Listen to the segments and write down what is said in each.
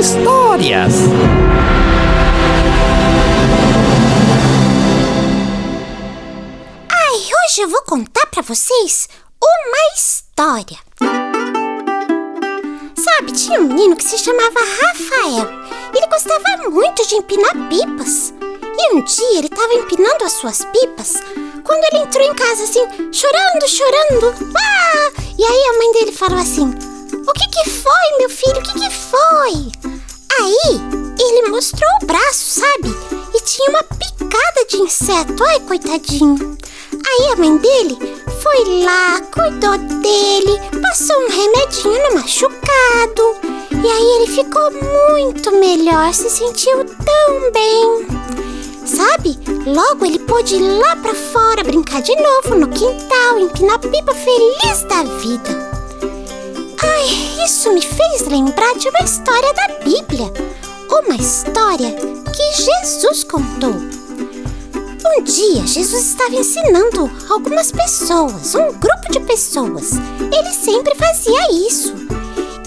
histórias. Ai, hoje eu vou contar para vocês uma história. Sabe, tinha um menino que se chamava Rafael. Ele gostava muito de empinar pipas. E um dia ele estava empinando as suas pipas quando ele entrou em casa assim, chorando, chorando. Ah! E aí a mãe dele falou assim: O que que foi, meu filho? O que que foi? Aí ele mostrou o braço, sabe? E tinha uma picada de inseto. Ai, coitadinho. Aí a mãe dele foi lá, cuidou dele, passou um remedinho no machucado. E aí ele ficou muito melhor, se sentiu tão bem. Sabe? Logo ele pôde ir lá pra fora brincar de novo no quintal, empinar pipa feliz da vida. Ai, isso me fez lembrar de uma história da Bíblia. Uma história que Jesus contou. Um dia, Jesus estava ensinando algumas pessoas, um grupo de pessoas. Ele sempre fazia isso.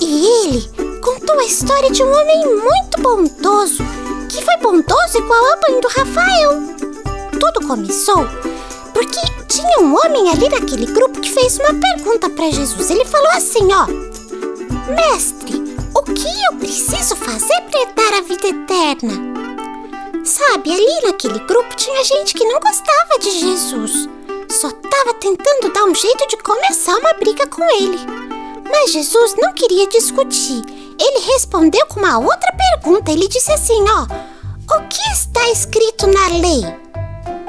E ele contou a história de um homem muito bondoso, que foi bondoso igual a mãe do Rafael. Tudo começou porque tinha um homem ali naquele grupo que fez uma pergunta para Jesus. Ele falou assim, ó: Mestre, o que eu preciso fazer para herdar a vida eterna? Sabe, ali naquele grupo tinha gente que não gostava de Jesus. Só estava tentando dar um jeito de começar uma briga com ele. Mas Jesus não queria discutir. Ele respondeu com uma outra pergunta. Ele disse assim: Ó, o que está escrito na lei?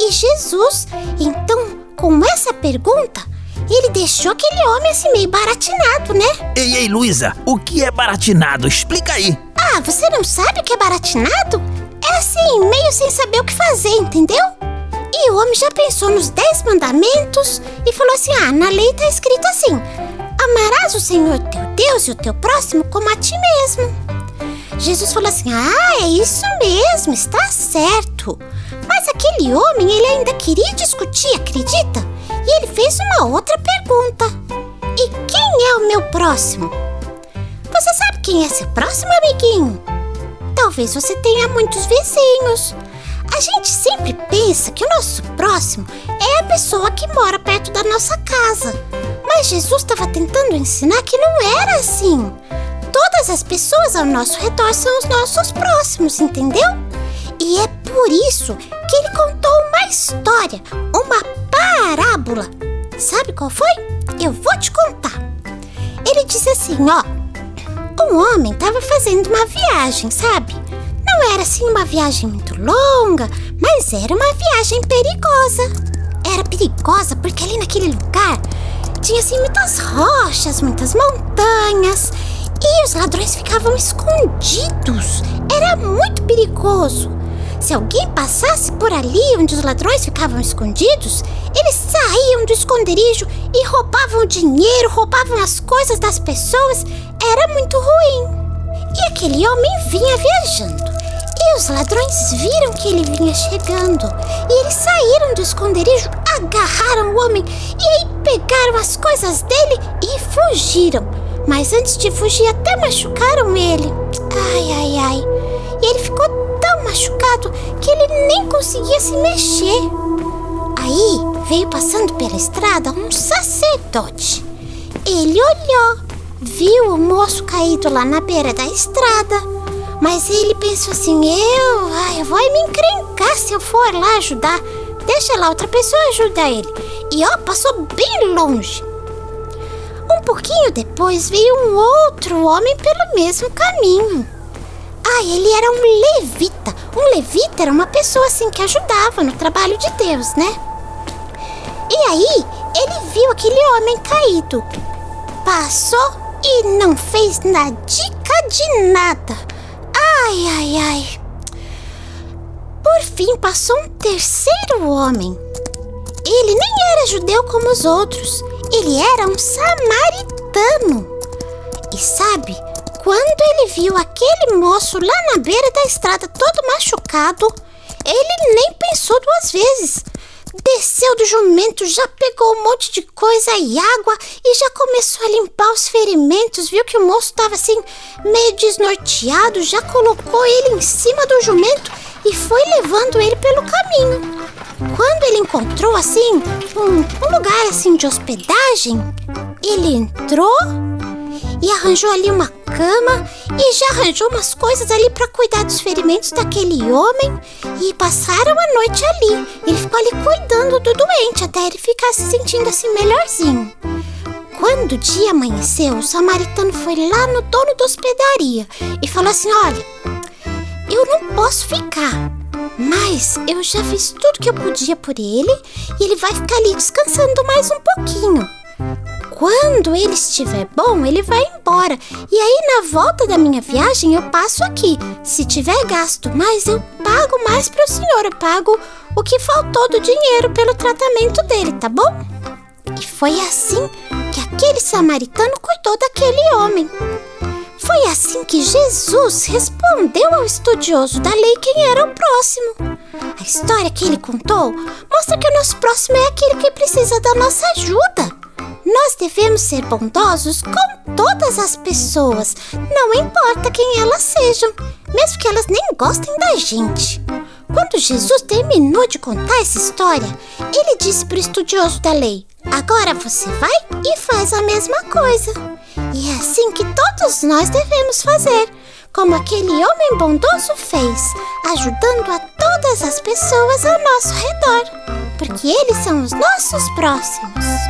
E Jesus, então, com essa pergunta, ele deixou aquele homem assim meio baratinado, né? Ei, ei, Luísa, o que é baratinado? Explica aí. Ah, você não sabe o que é baratinado? É assim, meio sem saber o que fazer, entendeu? E o homem já pensou nos dez mandamentos e falou assim: ah, na lei tá escrito assim: amarás o Senhor teu Deus e o teu próximo como a ti mesmo. Jesus falou assim: ah, é isso mesmo, está certo. Mas aquele homem, ele ainda queria discutir, acredita? E ele fez uma outra pergunta: e quem é o meu próximo? Você sabe quem é seu próximo, amiguinho? Talvez você tenha muitos vizinhos. A gente sempre pensa que o nosso próximo é a pessoa que mora perto da nossa casa. Mas Jesus estava tentando ensinar que não era assim. Todas as pessoas ao nosso redor são os nossos próximos, entendeu? E é por isso que ele contou uma história, uma parábola. Sabe qual foi? Eu vou te contar. Ele disse assim, ó. Um homem estava fazendo uma viagem, sabe? Não era assim uma viagem muito longa, mas era uma viagem perigosa. Era perigosa porque ali naquele lugar tinha assim muitas rochas, muitas montanhas e os ladrões ficavam escondidos. Era muito perigoso. Se alguém passasse por ali onde os ladrões ficavam escondidos, eles saíam do esconderijo e roubavam dinheiro, roubavam as coisas das pessoas. Era muito ruim. E aquele homem vinha viajando. E os ladrões viram que ele vinha chegando. E eles saíram do esconderijo, agarraram o homem e aí pegaram as coisas dele e fugiram. Mas antes de fugir, até machucaram ele. Ai, ai, ai. E ele ficou machucado que ele nem conseguia se mexer. Aí veio passando pela estrada um sacerdote. Ele olhou, viu o moço caído lá na beira da estrada. Mas ele pensou assim: eu, ai, eu vou me encrencar se eu for lá ajudar. Deixa lá, outra pessoa ajuda ele. E ó, passou bem longe. Um pouquinho depois veio um outro homem pelo mesmo caminho. Ah, ele era um levita. Um levita era uma pessoa assim que ajudava no trabalho de Deus, né? E aí, ele viu aquele homem caído. Passou e não fez nadica de nada. Ai, ai, ai. Por fim, passou um terceiro homem. Ele nem era judeu como os outros. Ele era um samaritano. E sabe, quando ele viu aquele moço lá na beira da estrada todo machucado, ele nem pensou duas vezes. desceu do jumento, já pegou um monte de coisa e água e já começou a limpar os ferimentos. Viu que o moço estava assim, meio desnorteado, já colocou ele em cima do jumento e foi levando ele pelo caminho. Quando ele encontrou assim um, um lugar assim de hospedagem, ele entrou e arranjou ali uma cama e já arranjou umas coisas ali para cuidar dos ferimentos daquele homem e passaram a noite ali. Ele ficou ali cuidando do doente até ele ficar se sentindo assim melhorzinho. Quando o dia amanheceu, o samaritano foi lá no dono da hospedaria e falou assim: Olha, eu não posso ficar, mas eu já fiz tudo que eu podia por ele e ele vai ficar ali descansando mais um pouquinho. Quando ele estiver bom, ele vai embora. E aí, na volta da minha viagem, eu passo aqui. Se tiver gasto mais, eu pago mais para o senhor. Eu pago o que faltou do dinheiro pelo tratamento dele, tá bom? E foi assim que aquele samaritano cuidou daquele homem. Foi assim que Jesus respondeu ao estudioso da lei quem era o próximo. A história que ele contou mostra que o nosso próximo é aquele que precisa da nossa ajuda. Nós devemos ser bondosos com todas as pessoas, não importa quem elas sejam, mesmo que elas nem gostem da gente. Quando Jesus terminou de contar essa história, ele disse para o estudioso da lei: Agora você vai e faz a mesma coisa. E é assim que todos nós devemos fazer, como aquele homem bondoso fez, ajudando a todas as pessoas ao nosso redor, porque eles são os nossos próximos.